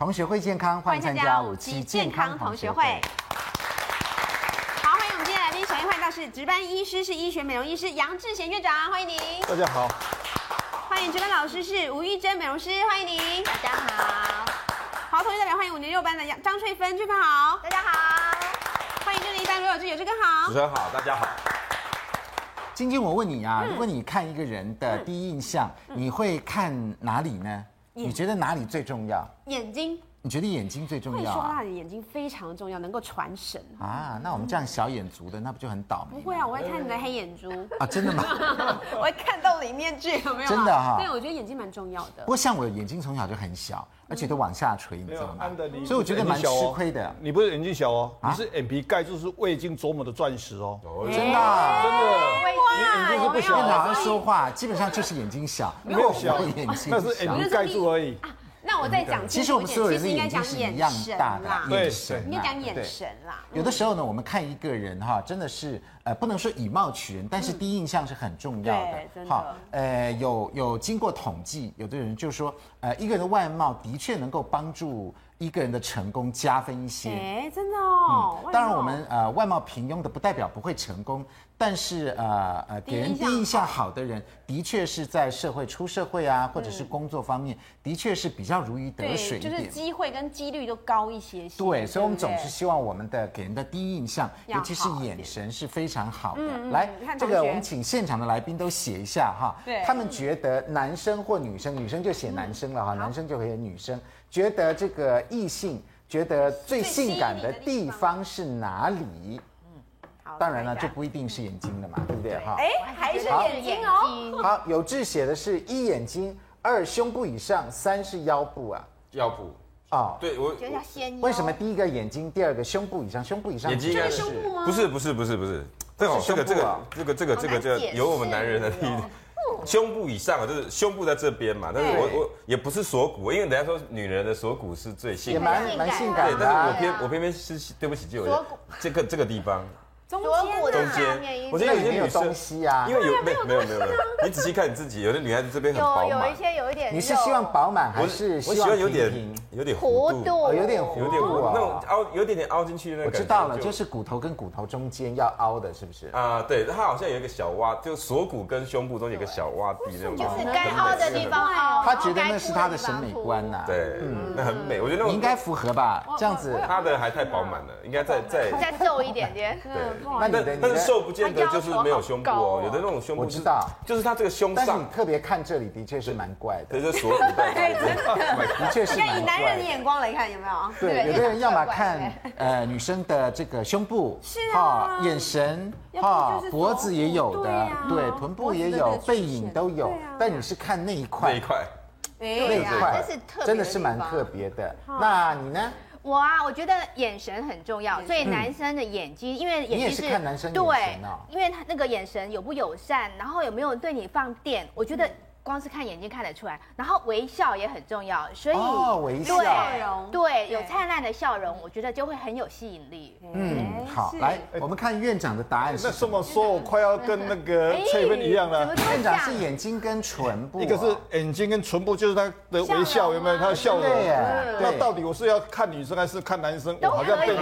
同学会健康，欢迎参加五期健康同学会。好，欢迎我们今天来宾，首先欢迎到是值班医师，是医学美容医师杨志贤院长，欢迎您。大家好。欢迎值班老师是吴玉珍美容师，欢迎您。大家好。好，同学代表欢迎五年六班的杨张翠芬，翠芬好。大家好。欢迎这里一班罗有志，有志哥好。主持人好，大家好。晶晶，我问你啊，如果你看一个人的第一印象，你会看哪里呢？你觉得哪里最重要？眼睛。你觉得眼睛最重要？会说话的眼睛非常重要，能够传神啊。那我们这样小眼族的，那不就很倒霉？不会啊，我会看你的黑眼珠啊，真的吗？我会看到里面去，有没有？真的哈。对，我觉得眼睛蛮重要的。不过像我眼睛从小就很小，而且都往下垂，你知道吗？所以我觉得蛮吃亏的。你不是眼睛小哦，你是眼皮盖住是未经琢磨的钻石哦。真的，真的。你眼睛是不小。你好像说话，基本上就是眼睛小，没有小眼睛，那是眼皮盖住而已。那我再讲，其实我们所有人的眼睛是一样大的，眼神，应该讲眼神啦。有的时候呢，我们看一个人哈，真的是呃，不能说以貌取人，但是第一印象是很重要的。好，呃，有有经过统计，有的人就说，呃，一个人的外貌的确能够帮助一个人的成功加分一些。哎，真的哦。当然，我们呃外貌平庸的不代表不会成功。但是呃呃，给人第一印象好的人，的确是在社会出社会啊，或者是工作方面，的确是比较如鱼得水一点，就是机会跟几率都高一些些。对，所以我们总是希望我们的给人的第一印象，尤其是眼神是非常好的。来，这个我们请现场的来宾都写一下哈，他们觉得男生或女生，女生就写男生了哈，男生就可以写女生，觉得这个异性觉得最性感的地方是哪里？当然了，这不一定是眼睛的嘛，对不对哈？哎，还是眼睛哦。好，有志写的是一眼睛，二胸部以上，三是腰部啊。腰部啊，对我觉得要先。为什么第一个眼睛，第二个胸部以上？胸部以上。眼睛应该是不是不是不是不是，正好这个这个这个这个这个就有我们男人的第一。胸部以上就是胸部在这边嘛，但是我我也不是锁骨，因为人家说女人的锁骨是最性感，也蛮蛮性感的。但是我偏我偏偏是对不起，就有这个这个地方。中间，中间，我觉得有些女生，因为有没有没有没有没有，你仔细看你自己，有的女孩子这边很饱满，有一些有一点，你是希望饱满还是我喜欢有点有点弧度，有点弧度，那种凹有点点凹进去那个。我知道了，就是骨头跟骨头中间要凹的，是不是？啊，对，它好像有一个小洼，就锁骨跟胸部中间有一个小洼地那种，就是该凹的地方凹。他觉得那是他的审美观呐，对，嗯，那很美，我觉得那种应该符合吧，这样子。他的还太饱满了，应该再再再瘦一点点。对，那你的你的。瘦不见得就是没有胸部哦，有的那种胸部我知道，就是他这个胸上。但是你特别看这里，的确是蛮怪的。对，就锁骨带。的确是蛮怪。以男人的眼光来看，有没有？对，有的人要么看 呃女生的这个胸部，是啊，眼神，哈，脖子也有的，对，臀部也有，背影都有。但你是看那一块，那一块，那一块，真的是蛮特别的。那你呢？我啊，我觉得眼神很重要，所以男生的眼睛，因为眼睛是，看男生眼神哦，对，因为他那个眼神友不友善，然后有没有对你放电，我觉得。光是看眼睛看得出来，然后微笑也很重要，所以微笑容对有灿烂的笑容，我觉得就会很有吸引力。嗯，好，来我们看院长的答案是。那这么说，我快要跟那个 翠芬一样了。院长是眼睛跟唇部，一个是眼睛跟唇部，就是他的微笑有没有？他的笑容。对那到底我是要看女生还是看男生？我好像被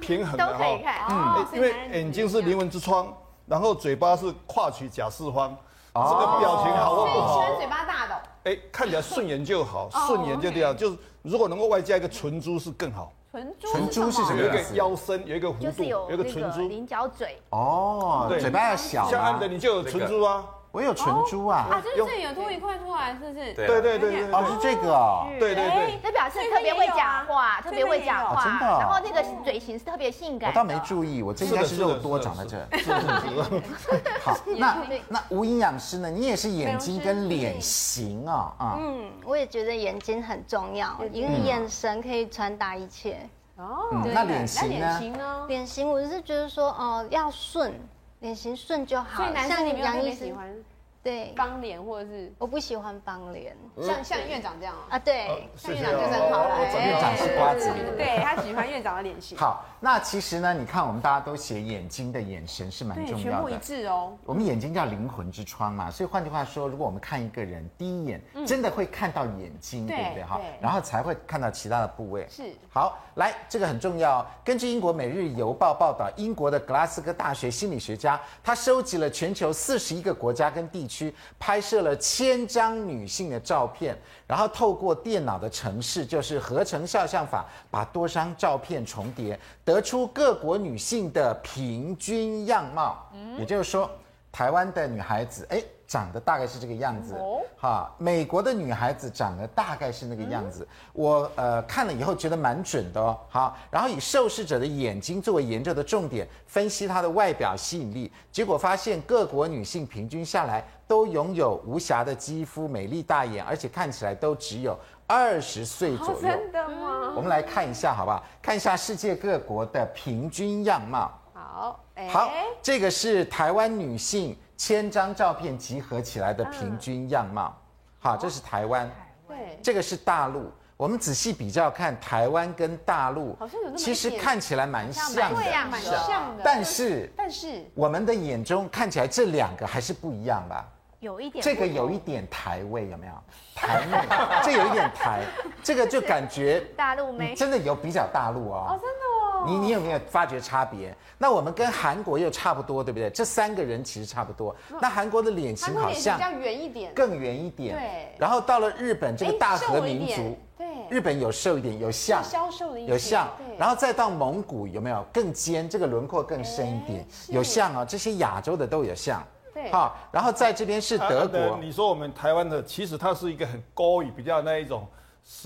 平衡了哈。嗯，因为眼睛是灵魂之窗，然后嘴巴是跨取假四方。这个表情好或不好？嘴巴大的，哎，看起来顺眼就好，顺眼就这样。就是如果能够外加一个唇珠是更好。唇珠，唇珠是什么？有一个腰身，有一个弧度，有一个唇珠，菱角嘴。哦，对，嘴巴要小。像安德，你就有唇珠啊。我有唇珠啊！啊，就是这里有凸一块出来，是不是？对对对对，哦，是这个哦。对对对，这表示特别会讲话，特别会讲话，真的。然后那个嘴型是特别性感。我倒没注意，我这应该是肉多长在这。好，那 那吴营养师呢？你也是眼睛跟脸型啊啊。嗯，我也觉得眼睛很重要，因为眼神可以传达一切。哦，那脸型呢？脸型我是觉得说，哦，要顺。脸型顺就好，所以男生你比较喜欢对，方脸或者是我不喜欢方脸，像像院长这样啊，对，像院长就是很好了。院长是瓜子脸，对他喜欢院长的脸型。好，那其实呢，你看我们大家都写眼睛的眼神是蛮重要的，全部一致哦。我们眼睛叫灵魂之窗嘛，所以换句话说，如果我们看一个人第一眼真的会看到眼睛，对不对哈？然后才会看到其他的部位。是。好，来，这个很重要。根据英国《每日邮报》报道，英国的格拉斯哥大学心理学家他收集了全球四十一个国家跟地区拍摄。了千张女性的照片，然后透过电脑的程式，就是合成肖像法，把多张照片重叠，得出各国女性的平均样貌。也就是说，台湾的女孩子，哎。长得大概是这个样子，哈，美国的女孩子长得大概是那个样子，我呃看了以后觉得蛮准的哦，好，然后以受试者的眼睛作为研究的重点，分析她的外表吸引力，结果发现各国女性平均下来都拥有无瑕的肌肤、美丽大眼，而且看起来都只有二十岁左右。真的吗？我们来看一下好不好？看一下世界各国的平均样貌。好，好，这个是台湾女性。千张照片集合起来的平均样貌，好，这是台湾，对，这个是大陆。我们仔细比较看，台湾跟大陆好像有那么其实看起来蛮像的，蛮像的。但是，但是我们的眼中看起来这两个还是不一样吧？有一点，这个有一点台味，有没有？台妹，这有一点台，这个就感觉 大陆妹，真的有比较大陆哦。哦，真的哦。你你有没有发觉差别？那我们跟韩国又差不多，对不对？这三个人其实差不多。那韩国的脸型好像比较圆一点，更圆一点。对。然后到了日本这个大和民族，对，日本有瘦一点，有像，消瘦的有像。然后再到蒙古有没有更尖？这个轮廓更深一点，有像哦。这些亚洲的都有像。对。好，然后在这边是德国。你说我们台湾的，其实它是一个很勾引，比较那一种。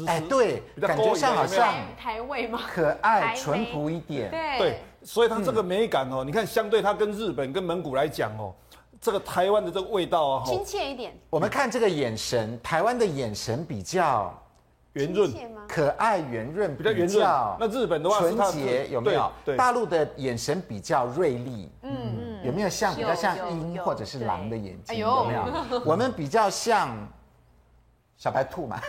哎，对，感觉像好像台味吗？可爱、淳朴一点。对，所以它这个美感哦，你看，相对它跟日本、跟蒙古来讲哦，这个台湾的这个味道啊，亲切一点。我们看这个眼神，台湾的眼神比较圆润、可爱、圆润，比较圆润。那日本的话，纯洁有没有？大陆的眼神比较锐利。嗯嗯，有没有像比较像鹰或者是狼的眼睛？有没有？我们比较像。小白兔嘛，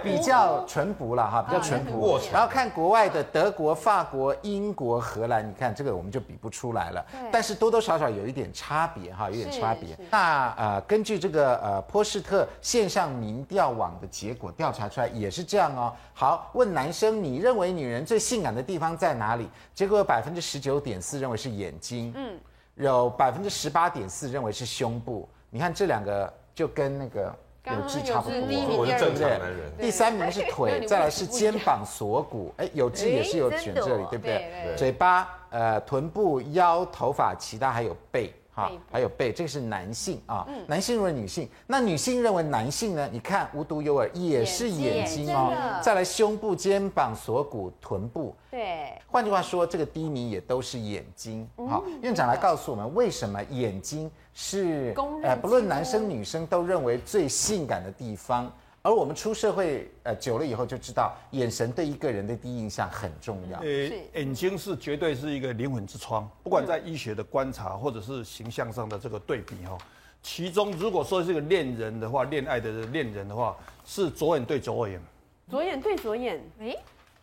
比较淳朴了哈，比较淳朴。然后看国外的德国、法国、英国、荷兰，你看这个我们就比不出来了。但是多多少少有一点差别哈，有点差别。那呃，根据这个呃波士特线上民调网的结果调查出来也是这样哦。好，问男生你认为女人最性感的地方在哪里？结果有百分之十九点四认为是眼睛，嗯，有百分之十八点四认为是胸部。你看这两个就跟那个。有痣差不多，我是正常男人。第三名是 腿，再来是肩膀、锁骨。哎，有痣也是有选这里，对不对？嘴巴、呃，臀部、腰、头发，其他还有背。好，还有背，这个是男性啊。男性认为女性，那女性认为男性呢？你看无独有偶，也是眼睛哦。再来胸部、肩膀、锁骨、臀部。对。换句话说，这个第一名也都是眼睛。好，院长来告诉我们，为什么眼睛是呃，不论男生女生都认为最性感的地方。而我们出社会呃久了以后就知道，眼神对一个人的第一印象很重要。呃，眼睛是绝对是一个灵魂之窗，不管在医学的观察或者是形象上的这个对比哈。其中如果说是个恋人的话，恋爱的恋人的话，是左眼对左眼。左眼对左眼，诶。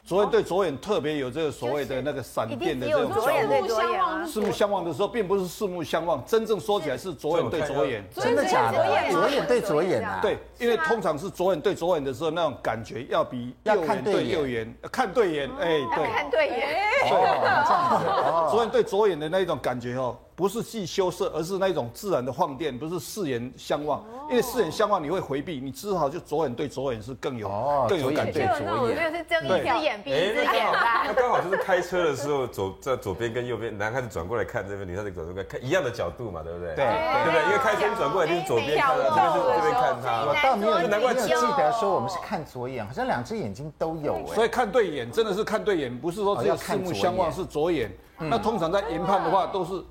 左眼对左眼特别有这个所谓的那个闪电的这种左眼对左眼四目相望的时候，并不是四目相望，真正说起来是左眼对左眼。真的假的？左眼对左眼啊？对，因为通常是左眼对左眼的时候，那种感觉要比右眼对右眼看对眼，哎，对，看对眼。哦，左眼 对左眼的那一种感觉哦。不是既羞涩，而是那种自然的放电，不是四眼相望，因为四眼相望你会回避，你只好就左眼对左眼是更有更有感觉。左眼是睁一只眼闭一只眼吧？那刚好就是开车的时候，左在左边跟右边，男孩子转过来看这边，女孩子转过来看，一样的角度嘛，对不对？对对不对？因为开车转过来就是左边看，这边是这边看他。我倒没有难怪只记得说我们是看左眼，好像两只眼睛都有哎。所以看对眼真的是看对眼，不是说只有四目相望是左眼。那通常在研判的话都是。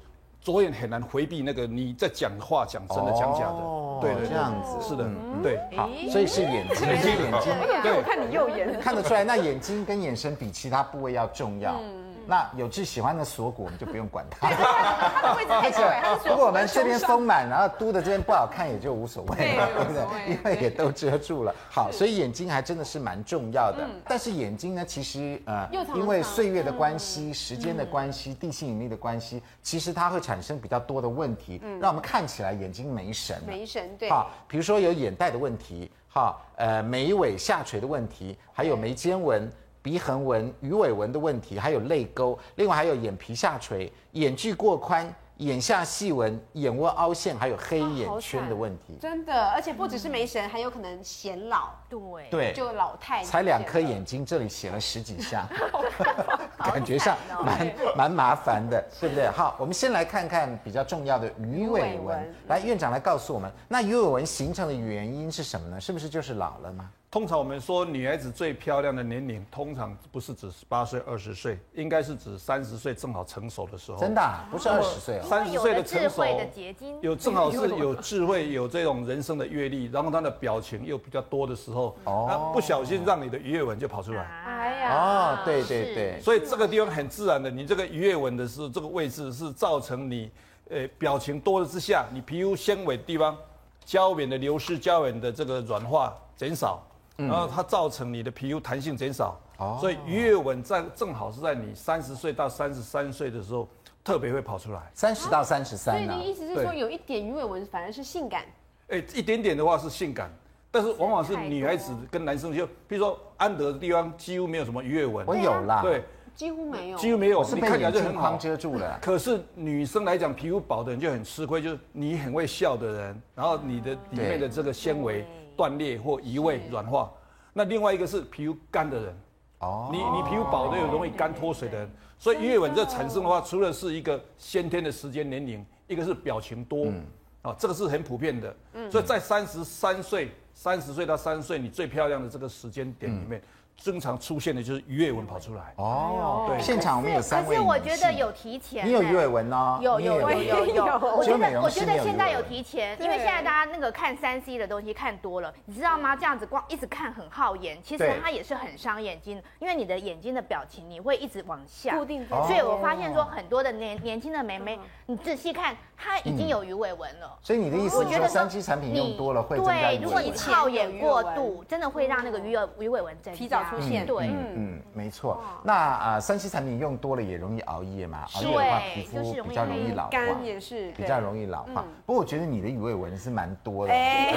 左眼很难回避那个你在讲话讲真的讲假的，对对，这样子。是的，对，好，所以是眼睛，眼睛，对，我看你右眼，看得出来，那眼睛跟眼神比其他部位要重要。那有志喜欢的锁骨，我们就不用管它。它的位置太对。如果我们这边丰满，然后嘟的这边不好看，也就无所谓，对不对？因为也都遮住了。好，所以眼睛还真的是蛮重要的。但是眼睛呢，其实呃，因为岁月的关系、时间的关系、地心引力的关系，其实它会产生比较多的问题，让我们看起来眼睛没神。没神，对。好，比如说有眼袋的问题。哈，呃，眉尾下垂的问题，还有眉间纹、鼻横纹、鱼尾纹的问题，还有泪沟，另外还有眼皮下垂、眼距过宽。眼下细纹、眼窝凹陷，还有黑眼圈的问题，真的，而且不只是没神，还有可能显老。对对，就老太。才两颗眼睛，这里写了十几下，感觉上蛮蛮麻烦的，对不对？好，我们先来看看比较重要的鱼尾纹。来，院长来告诉我们，那鱼尾纹形成的原因是什么呢？是不是就是老了吗？通常我们说女孩子最漂亮的年龄，通常不是指十八岁、二十岁，应该是指三十岁正好成熟的时候。真的，不是二十岁哦。三十岁的成熟，有正好是有智慧、有这种人生的阅历，然后她的表情又比较多的时候，哦，不小心让你的鱼尾纹就跑出来。哎呀，哦，对对对，所以这个地方很自然的，你这个鱼尾纹的是这个位置是造成你，呃，表情多了之下，你皮肤纤维地方胶原的流失、胶原的这个软化减少。然后它造成你的皮肤弹性减少，哦，所以鱼尾纹在正好是在你三十岁到三十三岁的时候特别会跑出来。三十到三十三，所以你意思是说有一点鱼尾纹反而是性感？哎，一点点的话是性感，但是往往是女孩子跟男生就，比如说安德的地方几乎没有什么鱼尾纹，我有啦，对，几乎没有，几乎没有，是被眼镜框遮住了。可是女生来讲，皮肤薄的人就很吃亏，就是你很会笑的人，然后你的里面的这个纤维。断裂或移位软化，那另外一个是皮肤干的人，哦，你你皮肤薄的又容易干脱水的人，所以鱼尾纹这产生的话，除了是一个先天的时间年龄，一个是表情多，啊，这个是很普遍的，所以在三十三岁、三十岁到三十岁，你最漂亮的这个时间点里面。经常出现的就是鱼尾纹跑出来。哦，对，现场我们有三位，可是我觉得有提前，你有鱼尾纹呢，有有有有 有，我觉得我觉得现在有提前，因为现在大家那个看三 C 的东西看多了，你知道吗？这样子光一直看很耗眼，其实它也是很伤眼睛，因为你的眼睛的表情你会一直往下。固定，所以我发现说很多的年年轻的妹妹，你仔细看，她已经有鱼尾纹了。所以你的意思我觉得三 C 产品用多了会？对，如果你耗眼过度，真的会让那个鱼尾鱼尾纹提早。出现对，嗯嗯，没错。那啊，三 C 产品用多了也容易熬夜嘛，熬夜的话皮肤比较容易老化，肝也是比较容易老化。不过我觉得你的鱼尾纹是蛮多的，哎，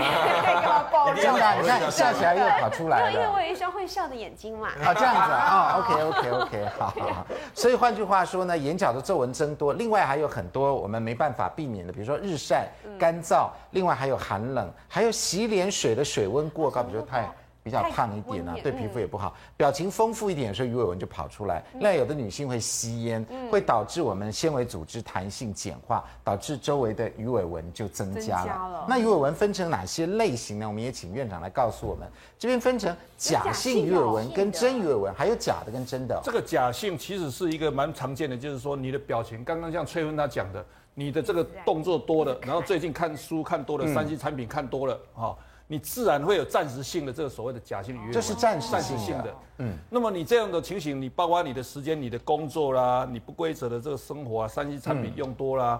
真的，你看笑起来又跑出来了，因为我有一双会笑的眼睛嘛。好，这样子啊，OK OK OK，好好。所以换句话说呢，眼角的皱纹增多，另外还有很多我们没办法避免的，比如说日晒、干燥，另外还有寒冷，还有洗脸水的水温过高，比如说太。比较胖一点啊，对皮肤也不好。表情丰富一点，所以鱼尾纹就跑出来。那有的女性会吸烟，会导致我们纤维组织弹性简化，导致周围的鱼尾纹就增加了。那鱼尾纹分成哪些类型呢？我们也请院长来告诉我们。这边分成假性鱼尾纹跟真鱼尾纹，还有假的跟真的。这个假性其实是一个蛮常见的，就是说你的表情，刚刚像崔芬她讲的，你的这个动作多了，然后最近看书看多了，三 C 产品看多了，哈。你自然会有暂时性的这个所谓的假性鱼尾纹，这是暂时性的。嗯，那么你这样的情形，你包括你的时间、你的工作啦，你不规则的这个生活啊，三 C 产品用多啦，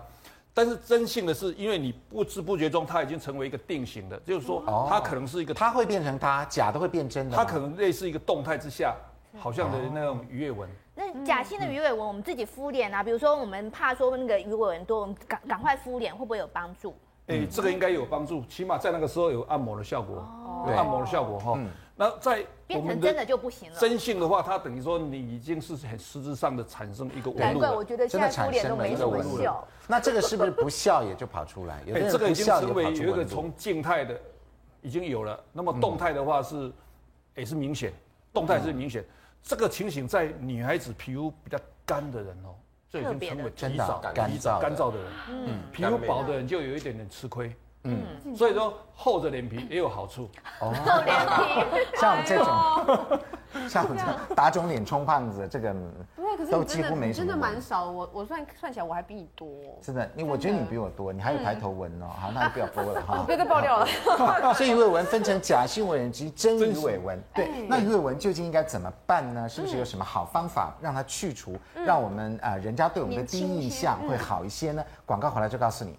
但是真性的是，因为你不知不觉中，它已经成为一个定型的，就是说它可能是一个，它会变成它，假的会变真的，它可能类似一个动态之下，好像的那种鱼尾纹。那假性的鱼尾纹，我们自己敷脸啊，比如说我们怕说那个鱼尾纹多，我们赶赶快敷脸，会不会有帮助？哎、欸，这个应该有帮助，起码在那个时候有按摩的效果，有按摩的效果哈。那在变成真的就不行了。真性的话，它等于说你已经是很实质上的产生一个纹路。难怪我觉得现在敷脸都没什么效。那这个是不是不笑也就跑出来？哎、欸，这个已经成为有一个从静态的已经有了，那么动态的话是也是明显，动态是明显。这个情形在女孩子皮肤比较干的人哦。这已经成为极少干燥干燥的人，嗯，皮肤薄的人就有一点点吃亏，嗯，所以说厚着脸皮也有好处，哦厚脸皮，像我们这种，像这打肿脸充胖子，这个不会，可是都几乎没什么，真的蛮少。我我算算起来，我还比你多。真的，你我觉得你比我多，你还有抬头纹哦。好，那就不要播了哈。别再爆料了。所以鱼尾纹分成假性尾纹及真鱼尾纹。对，那鱼尾纹究竟应该怎么办呢？是不是有什么好方法让它去除，让我们啊人家对我们的第一印象会好一些呢？广告回来就告诉你。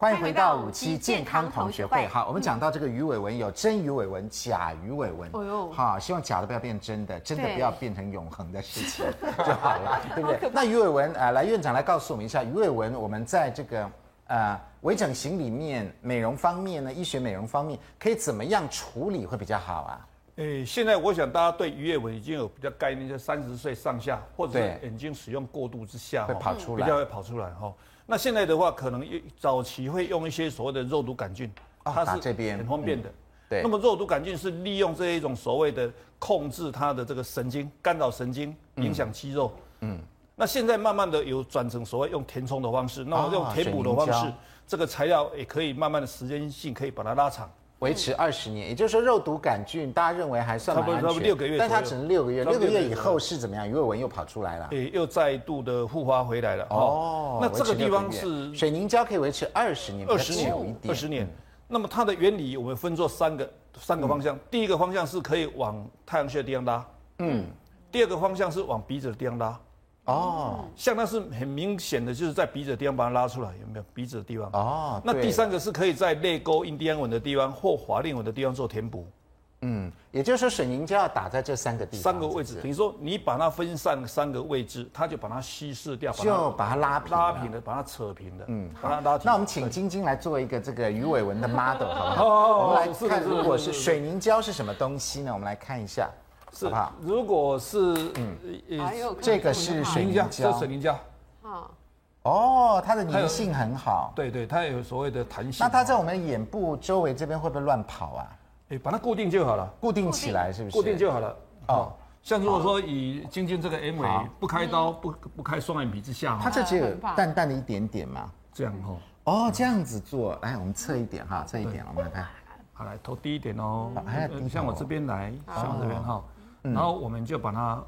欢迎回到五期健康同学会。好，我们讲到这个鱼尾纹，有真鱼尾纹、假鱼尾纹。哦呦，好，希望假的不要变真的，真的不要变成永恒的事情 就好了，对不对？那鱼尾纹，呃，来院长来告诉我们一下，鱼尾纹我们在这个呃微整形里面、美容方面呢，医学美容方面可以怎么样处理会比较好啊？诶，现在我想大家对鱼尾纹已经有比较概念，就三十岁上下或者眼睛使用过度之下会跑出来，比较会跑出来哈。那现在的话，可能早期会用一些所谓的肉毒杆菌，它是这边很方便的。嗯、对。那么肉毒杆菌是利用这一种所谓的控制它的这个神经，干扰神经，影响肌肉。嗯。那现在慢慢的有转成所谓用填充的方式，那么用填补的方式，这个材料也可以慢慢的时间性可以把它拉长。维持二十年，也就是说肉毒杆菌大家认为还算蛮安全，差不多六个月，但它只能六个月，六个月以后是怎么样？鱼尾纹又跑出来了，对，又再度的复发回来了。哦，那这个地方是水凝胶可以维持二十年，二十年，二十年。那么它的原理我们分作三个三个方向，第一个方向是可以往太阳穴的地方拉，嗯，第二个方向是往鼻子的地方拉。哦，像那是很明显的，就是在鼻子的地方把它拉出来，有没有鼻子的地方？哦，那第三个是可以在泪沟、印第安纹的地方或法令纹的地方做填补。嗯，也就是说水凝胶要打在这三个地方，三个位置，等于说你把它分散三个位置，它就把它稀释掉，就把它拉平，拉平的，把它扯平的。嗯，把它拉平。那我们请晶晶来做一个这个鱼尾纹的 model，好不好？我们来看，如果是水凝胶是什么东西呢？我们来看一下。是吧？如果是嗯，这个是水凝胶，这水凝胶。哦，它的粘性很好。对对，它有所谓的弹性。那它在我们眼部周围这边会不会乱跑啊？哎，把它固定就好了，固定起来是不是？固定就好了。哦，像如果说以晶晶这个 M 尾不开刀、不不开双眼皮之下，它这只有淡淡的一点点嘛。这样哦。哦，这样子做，来，我们侧一点哈，侧一点，我们来看。好，来头低一点哦。你像我这边来，像我这边哈。然后我们就把它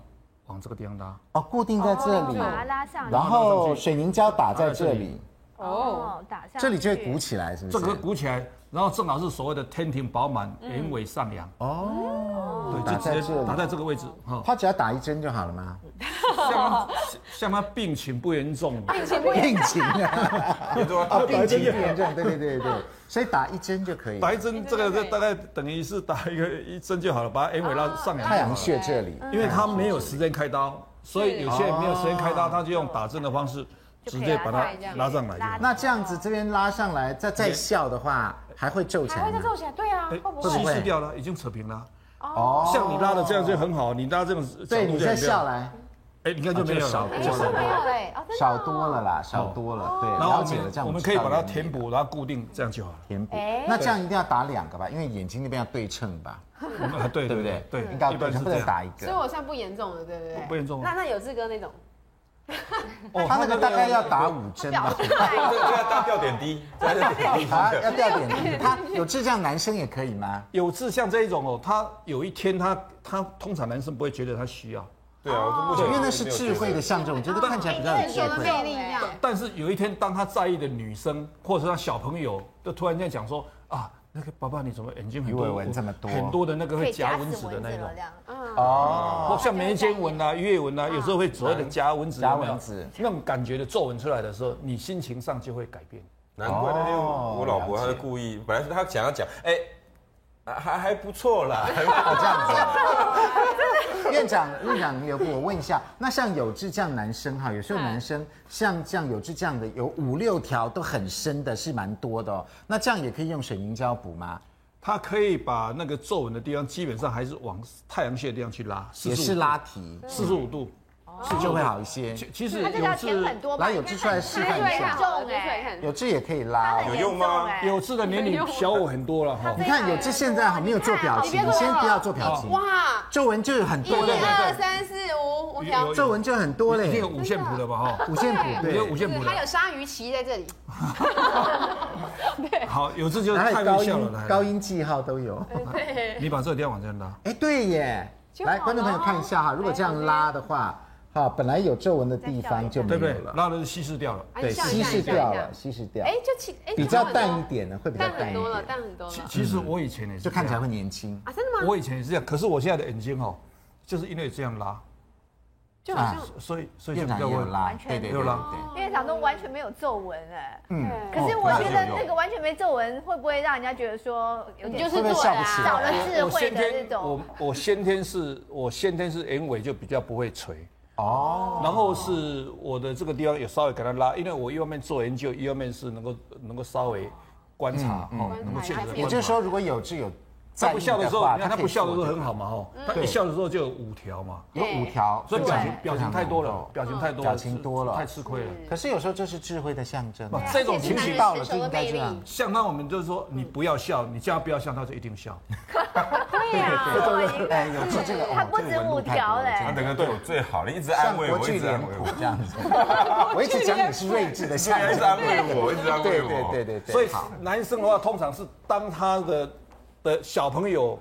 往这个地方拉。哦，固定在这里，把它拉上，然后水凝胶打在这里哦，打上，这里就会鼓起来，是不是？这个鼓起来，然后正好是所谓的天庭饱满，眼尾上扬。哦，对，就直接打在这个位置哈。他只要打一针就好了吗？像 像他病情不严重，病情不严重。啊，病情不严重，对对对对。所以打一针就可以，打一针这个大概等于是打一个一针就好了，把它 M 尾拉上。扬。太阳穴这里，因为他没有时间开刀，所以有些人没有时间开刀，他就用打针的方式直接把它拉上来。那这样子这边拉上来，再再笑的话，还会皱起来？还会再皱起来？对啊，会不会？稀释掉了，已经扯平了。哦，像你拉的这样就很好，你拉这种对，你再笑来。哎，你看就没有少多了，少多了啦，少多了。对，了解了，这样我们可以把它填补，然后固定，这样就好了。填补，那这样一定要打两个吧？因为眼睛那边要对称吧？对，对不对？对，应该对称，不能打一个。所以我算不严重的，对不对？不严重。那那有志哥那种，他那个大概要打五针吧？要吊 点滴，要吊点滴。他有志向男生也可以吗？有志向这一种哦，他有一天他他通常男生不会觉得他需要。对啊，我因为那是智慧的象征，我觉得看起来比较有智慧。但是有一天，当他在意的女生，或者是他小朋友，就突然间讲说啊，那个爸爸你怎么眼睛很多纹这么多，很多的那个会夹蚊子的那种，哦，或像眉间纹啊、鱼尾纹啊，有时候会所谓的夹蚊子，夹蚊子那种感觉的皱纹出来的时候，你心情上就会改变。难怪那天我老婆她是故意，本来是她想要讲，哎。还还不错啦，这样子。院长，院长，有我问一下，那像有志这样男生哈，有时候男生像这样有志这样的有五六条都很深的，是蛮多的哦。那这样也可以用水凝胶补吗？他可以把那个皱纹的地方，基本上还是往太阳穴的地方去拉，也是拉提四十五度。是就会好一些。其实有痣，来有痣出来示范一下。有痣也可以拉，有用吗？有痣的年龄小我很多了哈。你看有痣现在还没有做表情，你先不要做表情。哇，皱纹就有很多。一二三四五五条皱纹就很多嘞，已经有五线谱了吧？哈，五线谱，对，五线谱。还有鲨鱼鳍在这里。好，有这就太高效了，高音记号都有。你把这个地方往这拉。哎，对耶。来，观众朋友看一下哈，如果这样拉的话，哈，本来有皱纹的地方就没有了，拉的是稀释掉了，对，稀释掉了，稀释掉。哎，就其比较淡一点的，会比较淡一点。淡很多了，其其实我以前也是，就看起来会年轻。啊，真的吗？我以前也是这样，可是我现在的眼睛哦，就是因为这样拉。就好像，所以所以就没有拉，完全没有拉，院长都完全没有皱纹哎，嗯，可是我觉得那个完全没皱纹，会不会让人家觉得说有点就是做少了智慧的那种？我我先天是我先天是眼尾就比较不会垂哦，然后是我的这个地方也稍微给它拉，因为我一方面做研究，一方面是能够能够稍微观察哦，能够确实。也就是说，如果有痣有。他不笑的时候，你看他不笑的时候很好嘛，吼，他一笑的时候就有五条嘛，有五条，所以表情表情太多了，表情太多，表情多了，太吃亏了。可是有时候这是智慧的象征，这种情形到了就应该这样。像那我们就是说，你不要笑，你叫他不要笑，他就一定笑。对 呀，哎，有这这个，他不止五条嘞，他整个对我最好了，一直安慰我，一直安慰我。这样子。我一直讲你是睿智的象征，一直安慰我，一直安慰我。对对对对。所以男生的话，通常是当他的的小朋友。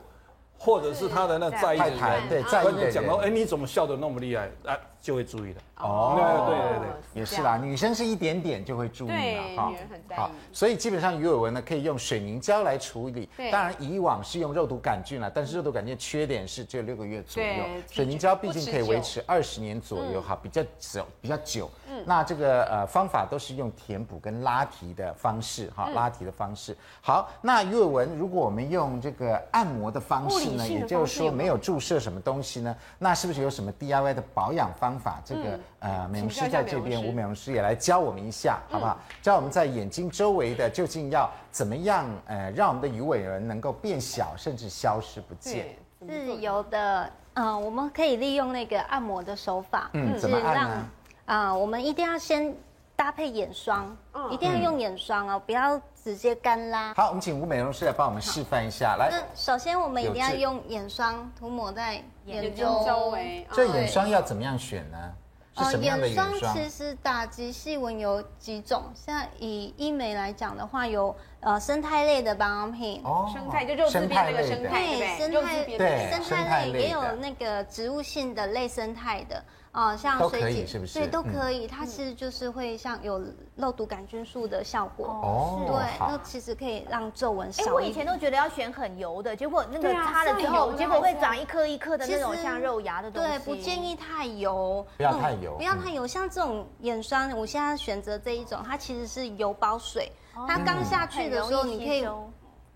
或者是他的那在意的人，对，在意的人讲到，哎，你怎么笑得那么厉害？啊，就会注意的。哦，对对对，也是啦，女生是一点点就会注意了哈。好，所以基本上鱼尾纹呢，可以用水凝胶来处理。当然以往是用肉毒杆菌了，但是肉毒杆菌缺点是只有六个月左右，水凝胶毕竟可以维持二十年左右哈，比较久，比较久。那这个呃方法都是用填补跟拉提的方式哈，拉提的方式。好，那鱼尾纹如果我们用这个按摩的方式呢，也就是说没有注射什么东西呢，那是不是有什么 DIY 的保养方法？这个。呃，美容师在这边，吴美容师也来教我们一下，好不好？教我们在眼睛周围的究竟要怎么样，呃，让我们的鱼尾纹能够变小，甚至消失不见。自由的，嗯，我们可以利用那个按摩的手法，嗯，怎么按呢？啊，我们一定要先搭配眼霜，一定要用眼霜哦，不要直接干拉。好，我们请吴美容师来帮我们示范一下，来。那首先我们一定要用眼霜涂抹在眼周围。这眼霜要怎么样选呢？呃，眼霜其实打击细纹有几种，像以医美来讲的话，有呃生态类的保养品，哦，生态就肉丝边那个生态，对，生态对，生态类也有那个植物性的类生态的。哦，像水解是不是？对，都可以。它其实就是会像有肉毒杆菌素的效果。哦，对，那其实可以让皱纹少。哎，我以前都觉得要选很油的，结果那个擦了之后，结果会长一颗一颗的那种像肉芽的东西。对，不建议太油，不要太油，不要太油。像这种眼霜，我现在选择这一种，它其实是油包水。它刚下去的时候，你可以。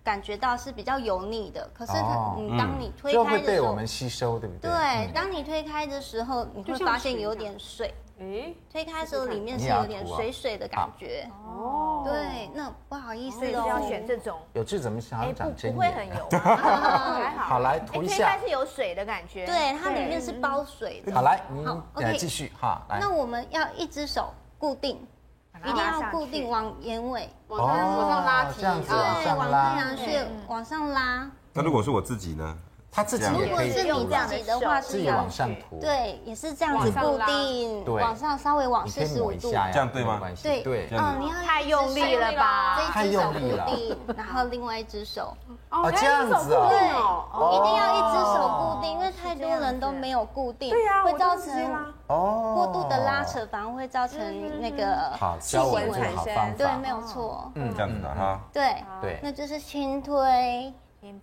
感觉到是比较油腻的，可是它，你当你推开的时候，就会被我们吸收，对不对？对，当你推开的时候，你会发现有点水。哎，推开的时候里面是有点水水的感觉。哦，对，那不好意思哦，要选这种。有痣怎么想要长针？不会很油，还好。好，来涂一下。推开是有水的感觉。对，它里面是包水的。好，来，您来继续哈。那我们要一只手固定。一定要固定往眼尾，往上往上拉提，这样子往上拉，往太阳穴往上拉。那如果是我自己呢？他自己也可以是你自己的话，自己往上涂。对，也是这样子固定，往上稍微往四十五度，这样对吗？对对，嗯，你要太用力了吧？这一只手固定，然后另外一只手。哦，这样子哦。对，一定要一只手固定，因为太多人都没有固定，对呀，会造成哦过度的拉扯，反而会造成那个细纹产生。对，没有错。嗯，这样子的哈。对对，那就是轻推。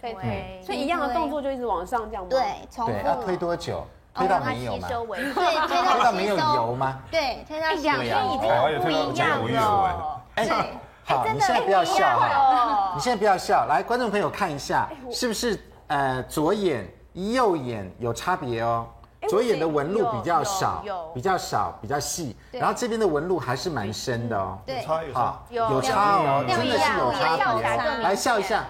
推推，所以一样的动作就一直往上这样吗？对，重复。要推多久？推到没有吗？对，推到没有油吗？对，推到两天已经不一样了。哎，好，你现在不要笑哈，你现在不要笑。来，观众朋友看一下，是不是呃左眼、右眼有差别哦？左眼的纹路比较少，比较少，比较细，然后这边的纹路还是蛮深的哦。对，有差有差，有差哦，真的是有差别。来笑一下。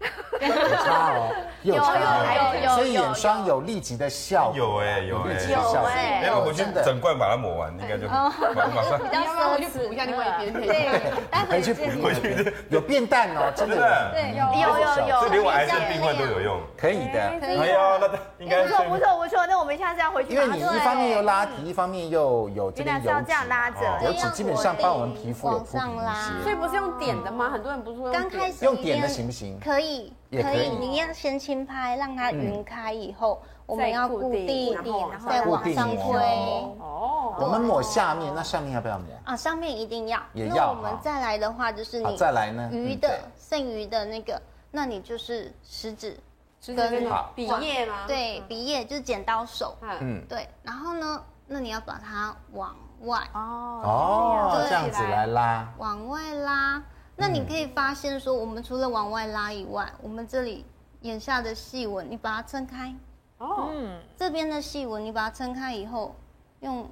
有差哦，有有有，所以眼霜有立即的效果，有哎有哎有哎，要回去整罐把它抹完，应该就 马马上。你要不要回去补一下另外一边？对，回 去补回去有变淡哦，真的。对，有有有，这连我癌症病患都有用，可以的。可以。哎呀，那应该不错不错不错，那我们下次要回去。因为你一方面又拉提，一方面又有这个油脂，这样拉着，油脂基本上帮我们皮肤有铺平一些。所以不是用点的吗？很多人不是说刚开始用点的行不行？可以，可以。你要先轻拍，让它匀开以后，我们要固定，然后再往上推。哦，我们抹下面，那上面要不要抹？啊，上面一定要。也要。我们再来的话，就是你再来呢，余的剩余的那个，那你就是食指。跟笔叶吗？对，笔叶就是剪刀手。嗯，对。然后呢，那你要把它往外哦哦，这样子来拉，往外拉。那你可以发现说，我们除了往外拉以外，我们这里眼下的细纹，你把它撑开。哦，嗯，这边的细纹，你把它撑开以后，用。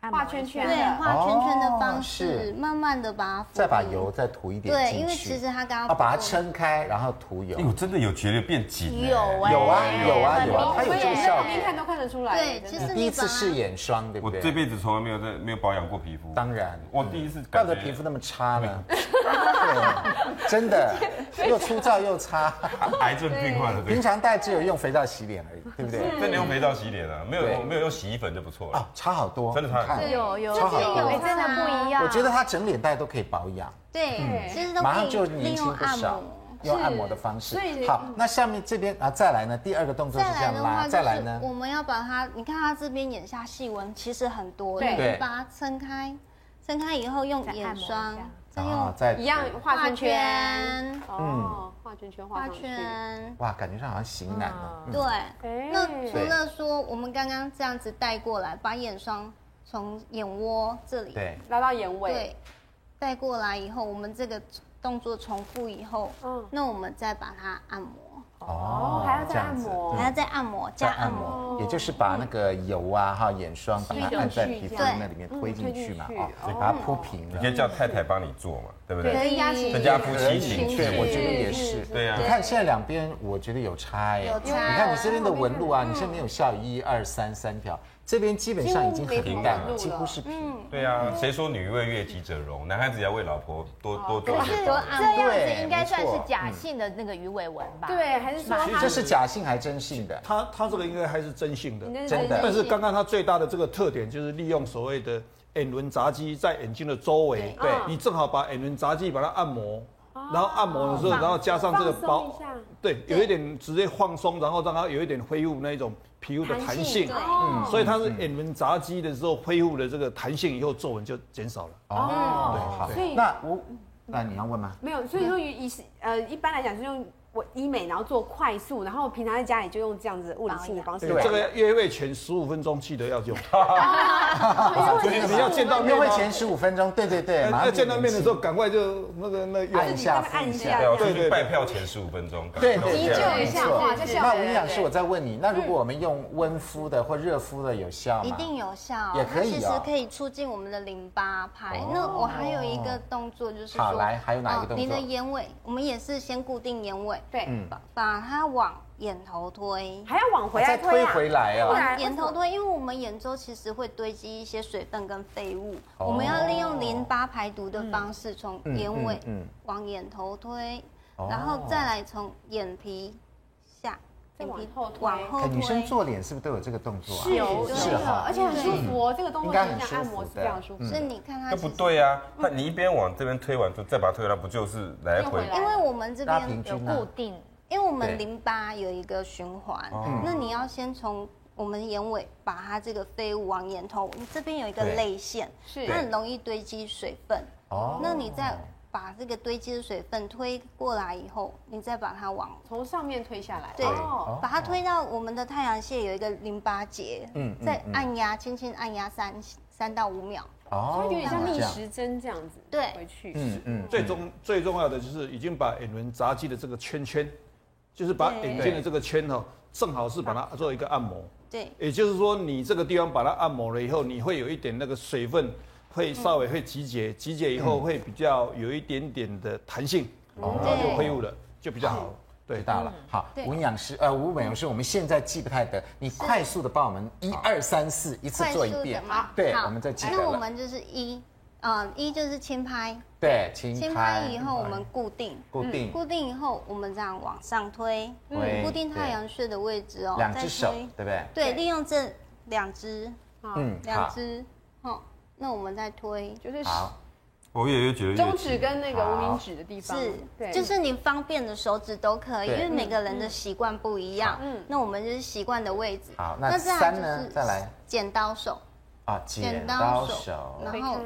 画圈圈，对，画圈圈的方式，慢慢的把它，再把油再涂一点对，因为其实它刚刚，啊，把它撑开，然后涂油。哎呦，真的有觉得变紧？有啊，有啊，有啊，有啊，它有这个效果。边看都看得出来。对，其实第一次试眼霜，对不对？我这辈子从来没有在没有保养过皮肤。当然，我第一次，怪不得皮肤那么差呢。真的，又粗糙又差，癌症病患了。平常大概只有用肥皂洗脸而已，对不对？真的用肥皂洗脸啊，没有没有用洗衣粉就不错了。啊，差好多，真的差。有有。真的不一样。我觉得他整脸带都可以保养。对，其实都马上就年轻不少。用按摩的方式。好，那下面这边啊，再来呢？第二个动作是这样拉，再来呢？我们要把它，你看它这边眼下细纹其实很多，对，把它撑开，撑开以后用眼霜，再用再一样画圈圈。嗯，画圈圈画圈。哇，感觉上好像型男哦。对，那除了说我们刚刚这样子带过来，把眼霜。从眼窝这里对拉到眼尾，对，带过来以后，我们这个动作重复以后，嗯，那我们再把它按摩。哦，还要再按摩，还要再按摩，加按摩，也就是把那个油啊哈眼霜把它按在皮肤那里面推进去嘛，啊，把它铺平。你可以叫太太帮你做嘛，对不对？可以增加夫妻情趣，我觉得也是。对啊，你看现在两边，我觉得有差哎。有差。你看你这边的纹路啊，你现在没有效，一二三三条。这边基本上已经很平淡了，几乎是平。对啊，谁说女为悦己者容？男孩子要为老婆多多做些。这样子应该算是假性的那个鱼尾纹吧？对，还是说这是假性还是真性的？他他这个应该还是真性的，真的。但是刚刚他最大的这个特点就是利用所谓的眼轮匝肌在眼睛的周围，对，你正好把眼轮匝肌把它按摩，然后按摩的时候，然后加上这个包，对，有一点直接放松，然后让它有一点恢复那一种。皮肤的弹性，嗯，所以它是眼轮匝肌的时候恢复了这个弹性以后，皱纹就减少了。哦，对，好。所以那我，那你要问吗？没有，所以说以呃一般来讲是用。我医美，然后做快速，然后平常在家里就用这样子物理性的方式。对，这个约会前十五分钟记得要用。你要见到面，约会前十五分钟，对对对，要见到面的时候赶快就那个那按一下，按一下。对对，拜票前十五分钟。对对，急救一下，那吴营养师，我再问你，那如果我们用温敷的或热敷的有效吗？一定有效，也可以其实可以促进我们的淋巴排。那我还有一个动作就是说，好来，还有哪一个动作？你的眼尾，我们也是先固定眼尾。对，嗯。把它往眼头推，还要往回来推回来啊！往眼头推，因为我们眼周其实会堆积一些水分跟废物，我们要利用淋巴排毒的方式，从眼尾往眼头推，然后再来从眼皮下，眼皮后往后推。女生做脸是不是都有这个动作啊？是有是的，而且很舒服哦。这个动作就像按摩是非常舒服。所以你看它，那不对啊，那你一边往这边推完，就再把它推回来，不就是来回？因为我们这边有固定。因为我们淋巴有一个循环，那你要先从我们眼尾把它这个废物往眼头，你这边有一个泪腺，是它很容易堆积水分。哦，那你再把这个堆积的水分推过来以后，你再把它往从上面推下来，对，把它推到我们的太阳穴有一个淋巴结，嗯，再按压，轻轻按压三三到五秒，哦，有点像逆时针这样子，对，回去，嗯嗯，最重最重要的就是已经把眼轮匝肌的这个圈圈。就是把眼睛的这个圈哦，正好是把它做一个按摩。对，也就是说，你这个地方把它按摩了以后，你会有一点那个水分会稍微会集结，集结以后会比较有一点点的弹性，然后就恢复了，就比较好。对，大了。好，吴营养师，呃，吴美容师，我们现在记不太得，你快速的帮我们一二三四一次做一遍。好，对，我们再记得。那我们就是一，嗯，一就是轻拍。对，轻拍以后我们固定，固定，固定以后我们这样往上推，固定太阳穴的位置哦。两只手，对不对？对，利用这两只，嗯，两只，好，那我们再推，就是好。我越来越觉得中指跟那个无名指的地方是，就是你方便的手指都可以，因为每个人的习惯不一样。嗯，那我们就是习惯的位置。好，那三呢？再来，剪刀手。啊，剪刀手，然后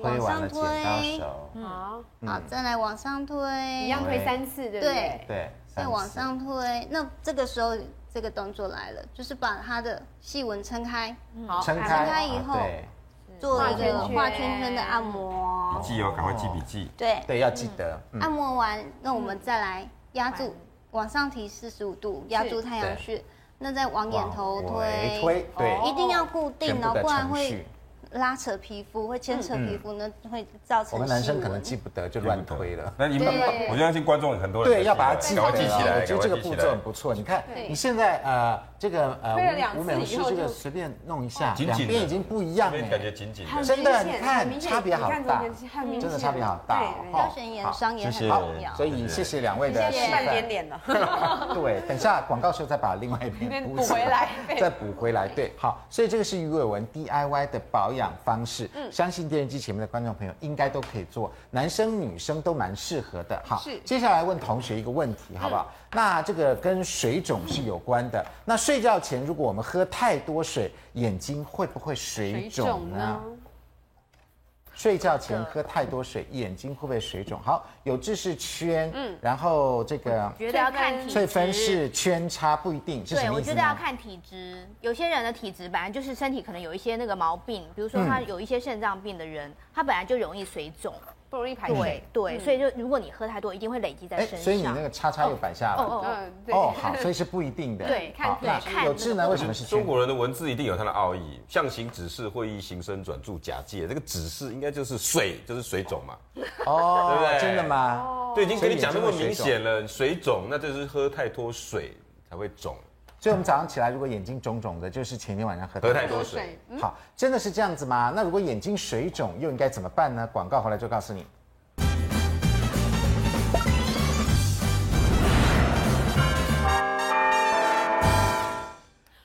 推完了剪刀手。好，好，再来往上推，一样推三次，对不对？对，再往上推。那这个时候这个动作来了，就是把它的细纹撑开。好，撑开以后。做一个画圈圈的按摩，笔记哦，赶快记笔记。对对，要记得。按摩完，那我们再来压住，往上提四十五度，压住太阳穴。那再往眼头推，推，对，一定要固定哦，不然会。拉扯皮肤会牵扯皮肤呢，会造成。我们男生可能记不得就乱推了。那你们，我相信观众很多人对要把它记起来。我觉得这个步骤很不错。你看，你现在呃这个呃吴美容师这个随便弄一下，两边已经不一样了，感觉紧紧的。真的，你看差别好大，真的差别好大。挑选眼霜也很重要。所以谢谢两位的示范。半点脸了。对，等下广告时候再把另外一边 补回来，再补回来。对，好，所以这个是鱼尾纹 DIY 的保养方式，嗯，相信电视机前面的观众朋友应该都可以做，男生女生都蛮适合的。好，是。接下来问同学一个问题，好不好？那这个跟水肿是有关的。那睡觉前如果我们喝太多水，眼睛会不会水肿呢？睡觉前喝太多水，眼睛会不会水肿？好，有志是圈，嗯，然后这个觉得要看体质，翠芬是圈差，不一定是什么意思？对，我觉得要看体质，有些人的体质本来就是身体可能有一些那个毛病，比如说他有一些肾脏病的人，他本来就容易水肿。不容易排对对，所以就如果你喝太多，一定会累积在身上。所以你那个叉叉又摆下来。哦哦哦，好，所以是不一定的。对，看对看。有志呢？为什么是中国人的文字一定有它的奥义？象形指示会意形声转注假借，这个指示应该就是水，就是水肿嘛。哦，对不对？真的吗？对，已经跟你讲那么明显了，水肿，那就是喝太多水才会肿。所以，我们早上起来如果眼睛肿肿的，就是前天晚上喝太多水。好，真的是这样子吗？那如果眼睛水肿，又应该怎么办呢？广告回来就告诉你。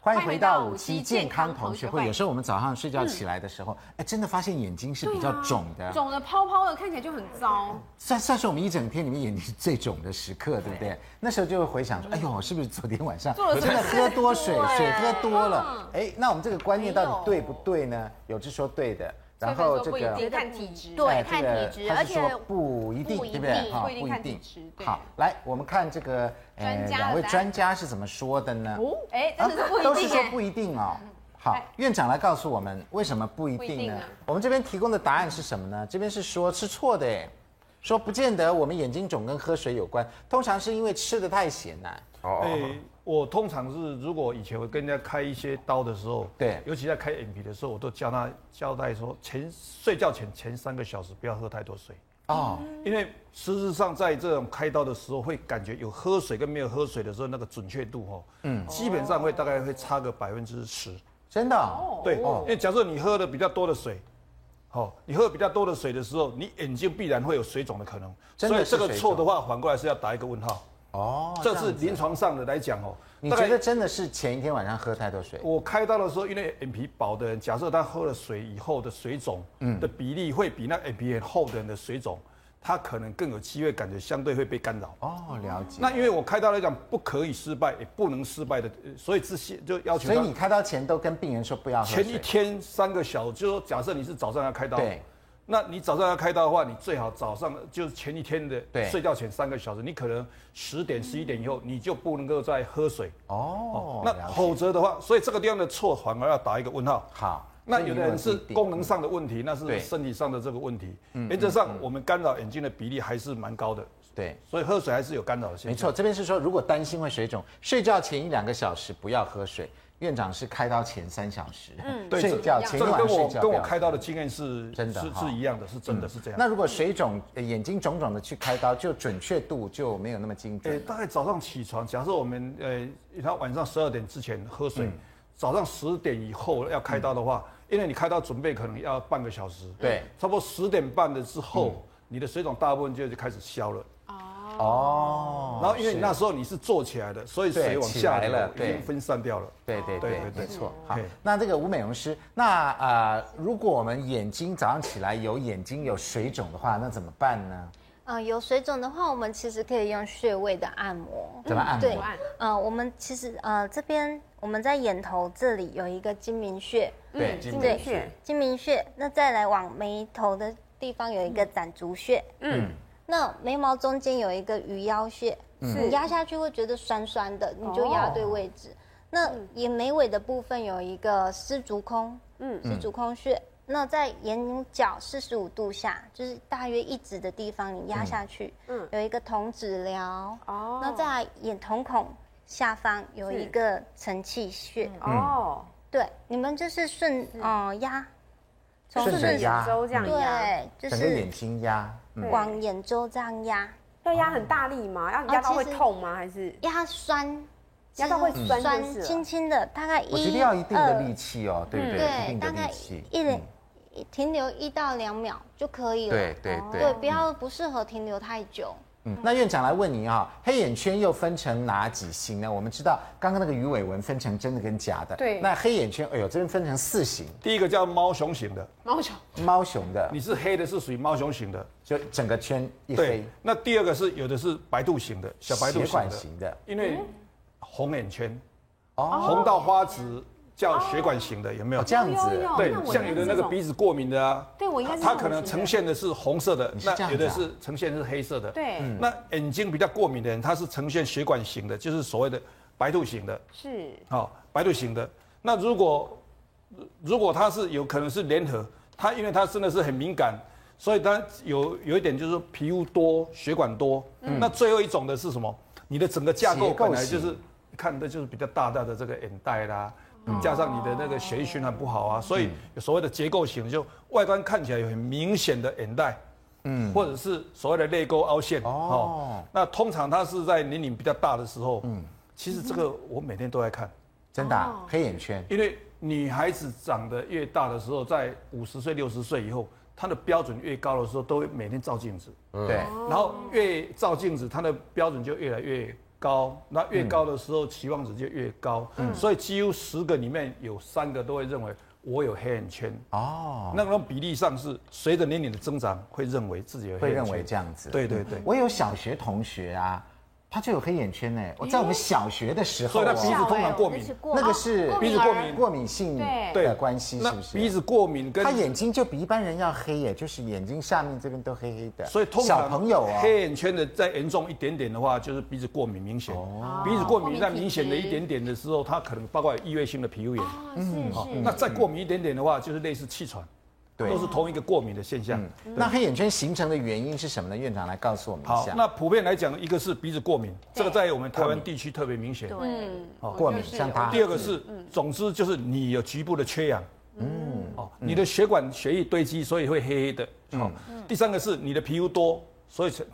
欢迎回到五期健康同学会。有时候我们早上睡觉起来的时候，哎，真的发现眼睛是比较肿的，肿的泡泡的，看起来就很糟。算算是我们一整天里面眼睛是最肿的时刻，对不对？那时候就会回想说，哎呦，我是不是昨天晚上真的喝多水，水喝多了？哎，那我们这个观念到底对不对呢？有志说对的。然后这个看体质，对，看体质，而且不一定，对不对？哈，不一定。好，来，我们看这个，呃，两位专家是怎么说的呢？哦，哎，真的是不一定，都是说不一定哦。好，院长来告诉我们为什么不一定呢？我们这边提供的答案是什么呢？这边是说是错的，哎，说不见得我们眼睛肿跟喝水有关，通常是因为吃的太咸呐。哦。我通常是，如果以前我跟人家开一些刀的时候，对，尤其在开眼皮的时候，我都教他交代说，前睡觉前前三个小时不要喝太多水。哦，因为事实上在这种开刀的时候，会感觉有喝水跟没有喝水的时候，那个准确度哈，嗯，基本上会大概会差个百分之十，真的，哦，对，因为假设你喝的比较多的水，好，你喝比较多的水的时候，你眼睛必然会有水肿的可能，所以这个错的话，反过来是要打一个问号。哦，这是临床上的来讲哦。你觉得真的是前一天晚上喝太多水？我开刀的时候，因为眼皮薄的人，假设他喝了水以后的水肿，嗯，的比例会比那眼皮很厚的人的水肿，他可能更有机会感觉相对会被干扰。哦，了解。那因为我开刀来讲，不可以失败，也不能失败的，所以这些就要求。所以你开刀前都跟病人说不要喝。前一天三个小时，就是说假设你是早上要开刀。对。那你早上要开刀的话，你最好早上就是前一天的睡觉前三个小时，你可能十点十一点以后你就不能够再喝水哦。那否则的话，所以这个地方的错反而要打一个问号。好，那有的人是功能上的问题，那是身体上的这个问题。原则上，我们干扰眼睛的比例还是蛮高的。对，所以喝水还是有干扰的。没错，这边是说如果担心会水肿，睡觉前一两个小时不要喝水。院长是开刀前三小时，嗯，对，睡觉前一晚睡觉，跟我开刀的经验是真的是是一样的，是真的是这样。那如果水肿、眼睛肿肿的去开刀，就准确度就没有那么精准。大概早上起床，假设我们呃，他晚上十二点之前喝水，早上十点以后要开刀的话，因为你开刀准备可能要半个小时，对，差不多十点半的之后，你的水肿大部分就就开始消了。哦，然后因为那时候你是坐起来的，所以水往下来了，已经分散掉了。对对对，没错。好，那这个吴美容师，那呃，如果我们眼睛早上起来有眼睛有水肿的话，那怎么办呢？嗯，有水肿的话，我们其实可以用穴位的按摩。怎么按摩？对，嗯，我们其实呃这边我们在眼头这里有一个睛明穴，对，睛明穴，睛明穴。那再来往眉头的地方有一个攒竹穴，嗯。那眉毛中间有一个鱼腰穴，你压下去会觉得酸酸的，你就压对位置。那眼眉尾的部分有一个丝竹空，嗯，丝竹空穴。那在眼角四十五度下，就是大约一指的地方，你压下去，嗯，有一个瞳子疗。哦，那在眼瞳孔下方有一个承泣穴。哦，对，你们就是顺，哦，压，从顺着压，这样压，对，就是整个眼睛压。往眼周这样压，要压很大力吗？要压到会痛吗？还是压酸？压到会酸？酸，轻轻的，大概我觉得要一定的力气哦，对不对？对，大概一停留一到两秒就可以了。对对对，对，不要不适合停留太久。嗯，那院长来问你啊，黑眼圈又分成哪几型呢？我们知道刚刚那个鱼尾纹分成真的跟假的。对。那黑眼圈，哎呦，这边分成四型。第一个叫猫熊型的。猫熊。猫熊的。你是黑的，是属于猫熊型的，就整个圈一黑。那第二个是有的是白肚型的，小白肚型的。型的。因为红眼圈，哦，红到花紫。叫血管型的有没有这样子？对，像有的那个鼻子过敏的啊，对我应该它可能呈现的是红色的，那有的是呈现是黑色的。对，那眼睛比较过敏的人，他是呈现血管型的，就是所谓的白兔型的。是，好，白兔型的。那如果如果他是有可能是联合，他因为他真的是很敏感，所以他有有一点就是皮肤多，血管多。那最后一种的是什么？你的整个架构本来就是看的就是比较大大的这个眼袋啦。加上你的那个血液循环不好啊，所以有所谓的结构型，就外观看起来有很明显的眼袋，嗯，或者是所谓的泪沟凹陷哦。那通常它是在年龄比较大的时候，嗯，其实这个我每天都在看，真的黑眼圈，因为女孩子长得越大的时候，在五十岁、六十岁以后，她的标准越高的时候，都会每天照镜子，对，然后越照镜子，她的标准就越来越。高，那越高的时候，期望值就越高。嗯，所以几乎十个里面有三个都会认为我有黑眼圈。哦，那种比例上是随着年龄的增长，会认为自己有黑眼圈。会认为这样子。对对对，我有小学同学啊。他就有黑眼圈呢。我在我们小学的时候，所以他鼻子通常过敏，那个是鼻子过敏，过敏性的关系，是不是？鼻子过敏跟他眼睛就比一般人要黑耶，就是眼睛下面这边都黑黑的。所以通常小朋友啊，黑眼圈的再严重一点点的话，就是鼻子过敏明显。鼻子过敏再明显的一点点的时候，他可能包括异位性的皮肤炎。嗯，好，那再过敏一点点的话，就是类似气喘。对，都是同一个过敏的现象。那黑眼圈形成的原因是什么呢？院长来告诉我们一下。好，那普遍来讲，一个是鼻子过敏，这个在我们台湾地区特别明显。对，哦，过敏像他。第二个是，总之就是你有局部的缺氧。嗯，哦，你的血管血液堆积，所以会黑黑的。好，第三个是你的皮肤多，所以成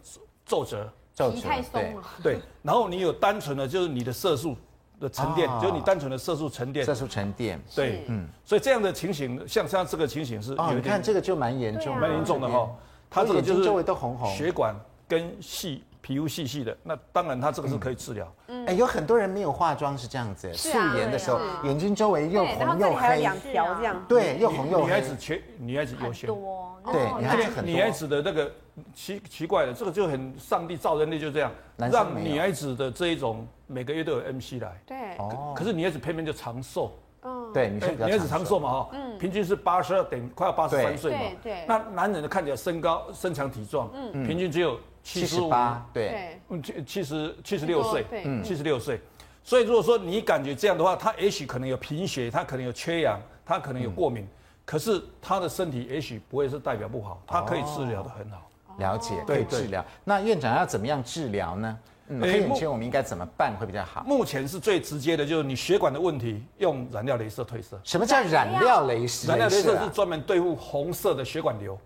皱褶。皮太松了。对，然后你有单纯的，就是你的色素。的沉淀，就是你单纯的色素沉淀。色素沉淀，对，嗯，所以这样的情形，像像这个情形是，哦，你看这个就蛮严重，蛮严重的哈。它这个就是周围都红红，血管跟细皮肤细细的，那当然它这个是可以治疗。嗯，哎，有很多人没有化妆是这样子，素颜的时候眼睛周围又红又黑，两条这样，对，又红又黑。女孩子缺，女孩子优先多，对，女孩子很多。女孩子的那个奇奇怪的，这个就很上帝造人类就这样，让女孩子的这一种。每个月都有 MC 来，对，哦，可是女孩子偏偏就长寿，嗯，对，女女孩子长寿嘛，哈，嗯，平均是八十二点，快要八十三岁嘛，对，那男人的看起来身高身强体壮，嗯，平均只有七十八，对，嗯，七七十七十六岁，嗯，七十六岁，所以如果说你感觉这样的话，他也许可能有贫血，他可能有缺氧，他可能有过敏，可是他的身体也许不会是代表不好，他可以治疗的很好，了解，可以治疗。那院长要怎么样治疗呢？嗯，黑眼圈我们应该怎么办会比较好？目前是最直接的，就是你血管的问题，用染料镭射褪色。什么叫染料镭射？染料镭射是专门对付红色的血管瘤，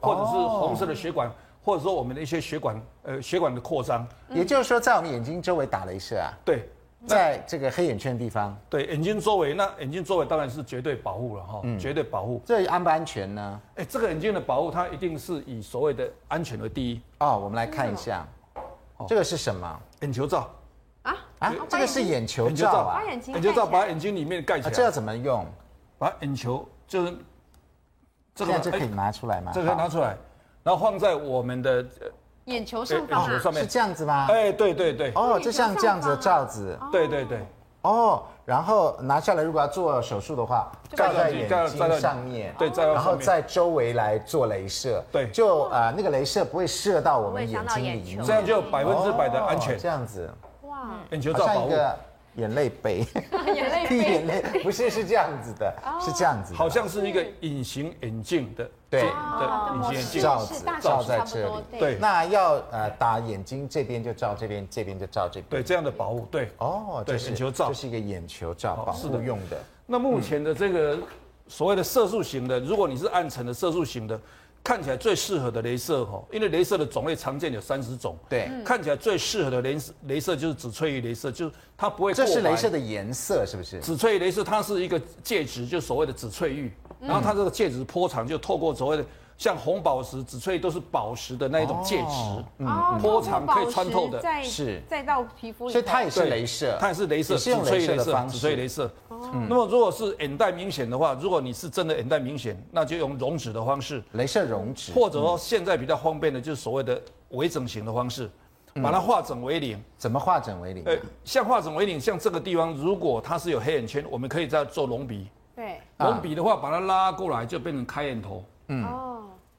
或者是红色的血管，或者说我们的一些血管，呃，血管的扩张。也就是说，在我们眼睛周围打镭射啊？对。在这个黑眼圈的地方，对眼睛周围，那眼睛周围当然是绝对保护了哈，嗯、绝对保护。这安不安全呢？哎，这个眼睛的保护，它一定是以所谓的安全为第一。哦，我们来看一下，这个是什么？眼球罩啊啊！这个是眼球罩啊，眼球罩把眼睛里面盖起来。这要怎么用？把眼球就是这个，这可以拿出来吗？这个拿出来，然后放在我们的。眼球上方是这样子吗？哎，对对对。哦，就像这样子的罩子。对对对。哦，然后拿下来，如果要做手术的话，罩在眼睛上面，对，然后在周围来做镭射，对，就呃那个镭射不会射到我们眼睛里面，这样就百分之百的安全。这样子，哇，眼球罩保护。眼泪杯，眼泪杯，眼泪不是是这样子的，是这样子，好像是一个隐形眼镜的，对，对，隐形眼镜。罩子罩在这里，对，那要呃打眼睛这边就照这边，这边就照这边，对，这样的保护，对，哦，对，眼球罩，这是一个眼球罩，保护用的。那目前的这个所谓的色素型的，如果你是暗沉的色素型的。看起来最适合的镭射哈，因为镭射的种类常见有三十种。对，看起来最适合的镭镭射就是紫翠玉镭射，就是它不会。这是镭射的颜色是不是？紫翠玉镭射它是一个介质，就所谓的紫翠玉，然后它这个介质波长就透过所谓的。像红宝石、紫翠都是宝石的那一种介质，嗯，波长可以穿透的，是再到皮肤里，所以它也是镭射，它也是镭射，紫翠镭射、紫翠镭射。那么如果是眼袋明显的话，如果你是真的眼袋明显，那就用溶脂的方式，镭射溶脂，或者说现在比较方便的就是所谓的微整形的方式，把它化整为零。怎么化整为零？呃，像化整为零，像这个地方如果它是有黑眼圈，我们可以再做隆鼻。对，隆鼻的话，把它拉过来就变成开眼头。嗯。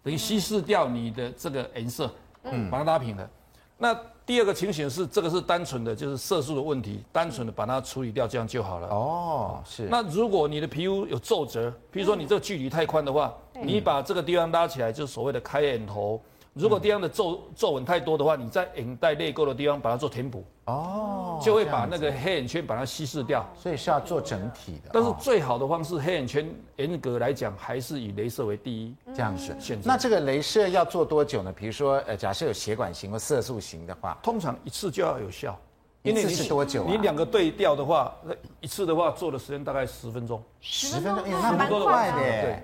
等于稀释掉你的这个颜色，嗯，把它拉平了。那第二个情形是，这个是单纯的就是色素的问题，单纯的把它处理掉，这样就好了。哦，是。那如果你的皮肤有皱褶，比如说你这个距离太宽的话，你把这个地方拉起来，就是所谓的开眼头。如果地方的皱皱纹太多的话，你在眼袋泪沟的地方把它做填补，哦，就会把那个黑眼圈把它稀释掉。所以是要做整体的。但是最好的方式，黑眼圈严格来讲还是以镭射为第一，这样子选择。那这个镭射要做多久呢？比如说，呃，假设有血管型或色素型的话，通常一次就要有效。因为你是多久？你两个对调的话，那一次的话做的时间大概十分钟。十分钟，那蛮快的。对。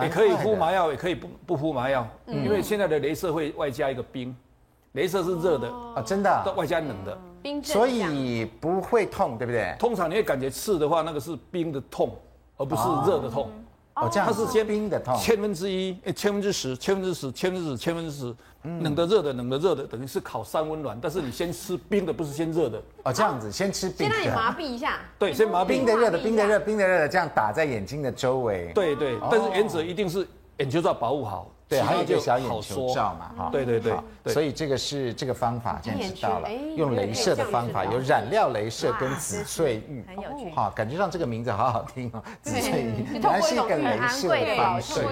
也可以敷麻药，也可以不不敷麻药，嗯、因为现在的镭射会外加一个冰，镭射是热的啊，真的，外加冷的，冰，所以不会痛，对不对？通常你会感觉刺的话，那个是冰的痛，而不是热的痛。哦，这样它是先冰的痛，千分之一，千分之十，千分之十，千分之十，千分之十，冷的热的，冷的热的，等于是烤三温暖，但是你先吃冰的，不是先热的。哦，这样子，先吃冰的。先让你麻痹一下。对，先麻痹。冰的热的，冰的热，冰的热的，这样打在眼睛的周围。对对，但是原则一定是。眼球罩保护好，对，还有一个小眼球罩嘛，哈，对对对，所以这个是这个方法，现在知道了，用镭射的方法，有染料镭射跟紫翠玉，很有趣，哈，感觉上这个名字好好听哦，紫翠玉，原来是一个镭射的方式，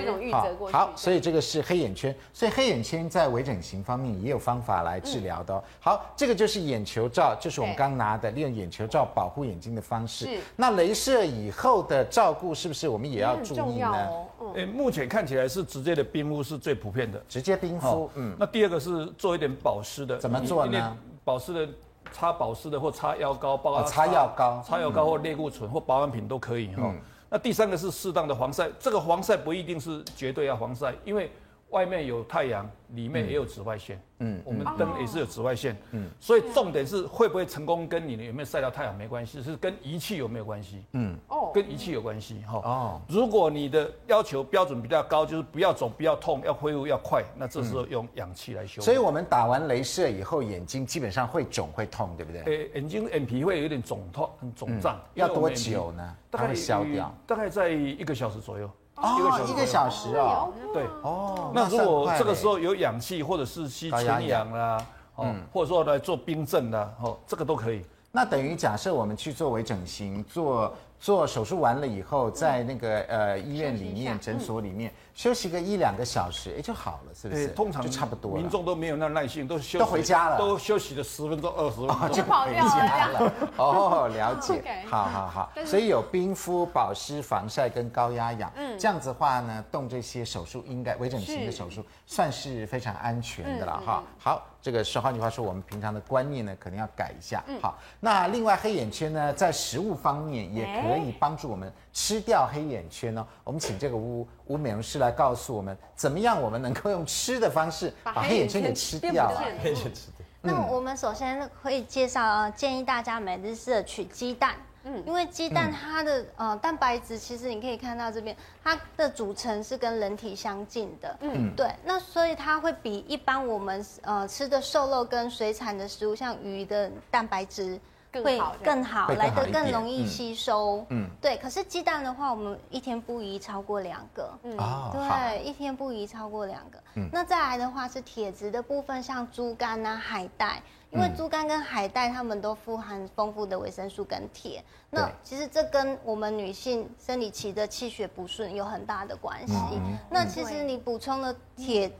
好，所以这个是黑眼圈，所以黑眼圈在微整形方面也有方法来治疗的哦。好，这个就是眼球罩，就是我们刚拿的利用眼球罩保护眼睛的方式。那镭射以后的照顾是不是我们也要注意呢？诶，目前看起来是直接的冰敷是最普遍的，直接冰敷。嗯，那第二个是做一点保湿的，怎么做呢？保湿的，擦保湿的或擦药膏，包括擦药膏、擦药膏或类固醇或保养品都可以哈。那第三个是适当的防晒，这个防晒不一定是绝对要防晒，因为外面有太阳，里面也有紫外线。嗯，我们灯也是有紫外线，嗯，所以重点是会不会成功跟你有没有晒到太阳没关系，是跟仪器有没有关系，嗯，哦，跟仪器有关系哈，哦，如果你的要求标准比较高，就是不要肿、不要痛、要恢复要快，那这时候用氧气来修。所以我们打完镭射以后，眼睛基本上会肿会痛，对不对？诶，眼睛眼皮会有点肿痛、很肿胀，要多久呢？大概消掉，大概在一个小时左右。哦，一个小时啊，对，哦，那如果这个时候有氧气，或者是吸纯氧啦，嗯，或者说来做冰镇啦，哦，这个都可以。那等于假设我们去做微整形，做做手术完了以后，在那个呃医院里面、诊所里面休息个一两个小时，哎就好了，是不是？通常就差不多。民众都没有那耐性，都休都回家了，都休息了十分钟、二十分钟就回家了。哦，了解。好好好，所以有冰敷、保湿、防晒跟高压氧。嗯，这样子的话呢，动这些手术应该微整形的手术算是非常安全的了哈。好。这个是换句话说，我们平常的观念呢，可能要改一下。嗯、好，那另外黑眼圈呢，在食物方面也可以帮助我们吃掉黑眼圈哦。我们请这个吴吴美容师来告诉我们，怎么样我们能够用吃的方式把黑眼圈给吃掉啊？黑眼圈吃掉。那我们首先会介绍，建议大家每日摄取鸡蛋。嗯，因为鸡蛋它的呃蛋白质，其实你可以看到这边，它的组成是跟人体相近的。嗯，对，那所以它会比一般我们呃吃的瘦肉跟水产的食物，像鱼的蛋白质会更好，来得更容易吸收。嗯，对。可是鸡蛋的话，我们一天不宜超过两个。嗯，对，一天不宜超过两个。嗯，那再来的话是铁质的部分，像猪肝啊、海带。因为猪肝跟海带，它们都富含丰富的维生素跟铁。那其实这跟我们女性生理期的气血不顺有很大的关系。那其实你补充了铁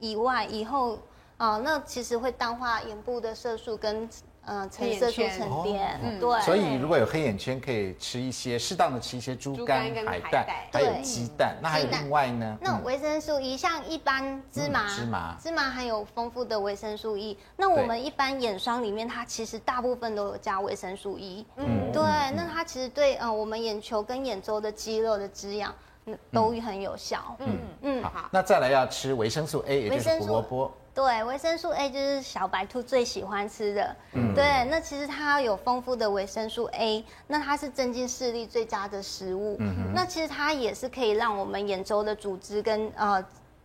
以外，以后啊，那其实会淡化眼部的色素跟。嗯，黑色素沉淀，对。所以如果有黑眼圈，可以吃一些适当的吃一些猪肝、海带，还有鸡蛋。那还有另外呢？那维生素 E，像一般芝麻，芝麻，芝麻含有丰富的维生素 E。那我们一般眼霜里面，它其实大部分都有加维生素 E。嗯，对。那它其实对呃我们眼球跟眼周的肌肉的滋养，都很有效。嗯嗯。好，那再来要吃维生素 A，也就是胡萝卜。对，维生素 A 就是小白兔最喜欢吃的。嗯，对，那其实它有丰富的维生素 A，那它是增进视力最佳的食物。嗯哼，那其实它也是可以让我们眼周的组织跟呃。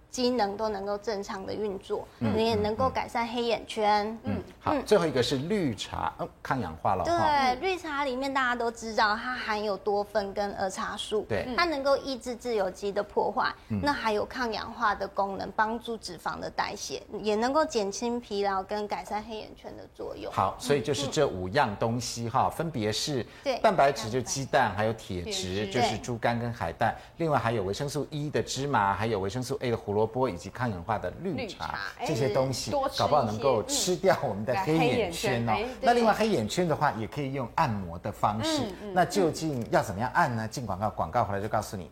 机能都能够正常的运作，你、嗯、也能够改善黑眼圈。嗯，嗯好，最后一个是绿茶，嗯，抗氧化了。对，绿茶里面大家都知道，它含有多酚跟儿茶素，对，它能够抑制自由基的破坏，嗯、那还有抗氧化的功能，帮助脂肪的代谢，也能够减轻疲劳跟改善黑眼圈的作用。好，所以就是这五样东西哈，分别是蛋白质就鸡蛋，还有铁质就是猪肝跟海带，另外还有维生素 E 的芝麻，还有维生素 A 的胡萝卜以及抗氧化的绿茶，这些东西搞不好能够吃掉我们的黑眼圈哦。那另外黑眼圈的话，也可以用按摩的方式。那究竟要怎么样按呢？进广告，广告回来就告诉你。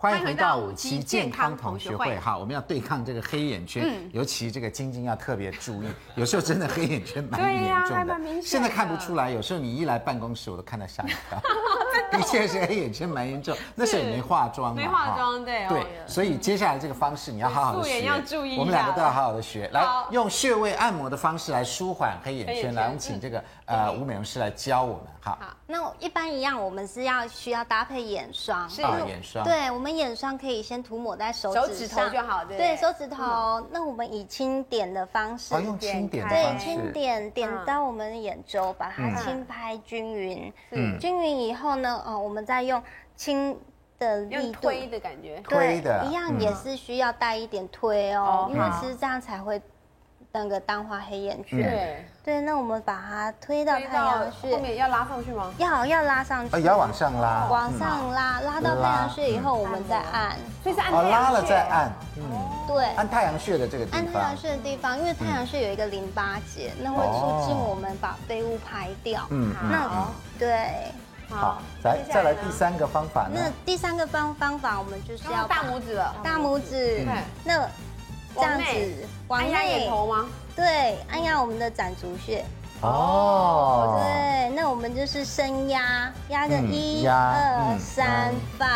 欢迎回到五期健康同学会。好，我们要对抗这个黑眼圈，尤其这个晶晶要特别注意，有时候真的黑眼圈蛮严重的。现在看不出来，有时候你一来办公室，我都看到吓一跳。的确是黑眼圈蛮严重，那时候也没化妆嘛。没化妆，对。对，所以接下来这个方式你要好好的学。要注意。我们两个都要好好的学，来用穴位按摩的方式来舒缓黑眼圈。来，我们请这个呃吴美容师来教我们。好。那一般一样，我们是要需要搭配眼霜。是啊，眼霜。对，我们。眼霜可以先涂抹在手指上，手指头就好，对，手指头。那我们以轻点的方式，用轻点，对，轻点点到我们的眼周，把它轻拍均匀。嗯，均匀以后呢，哦，我们在用轻的力度，推的感觉，推的，一样也是需要带一点推哦，因为其实这样才会。那个淡化黑眼圈，对对，那我们把它推到太阳穴，后面要拉上去吗？要要拉上去，也要往上拉，往上拉，拉到太阳穴以后，我们再按，所以是按太阳穴，拉了再按，嗯，对，按太阳穴的这个地方，按太阳穴的地方，因为太阳穴有一个淋巴结，那会促进我们把废物排掉，嗯，那对，好，来再来第三个方法呢，那第三个方方法，我们就是要大拇指了，大拇指，那。这样子，按压眼头吗？对，按压我们的攒竹穴。哦，对，那我们就是深压，压个一二三放，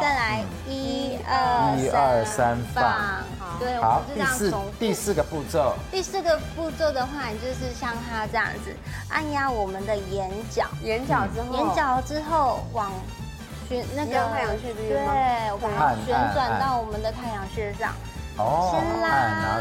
再来一二一二三放。对，好，第四第四个步骤。第四个步骤的话，你就是像它这样子，按压我们的眼角，眼角之后，眼角之后往旋那个太阳穴这边，对，我们旋转到我们的太阳穴上。哦，先拉。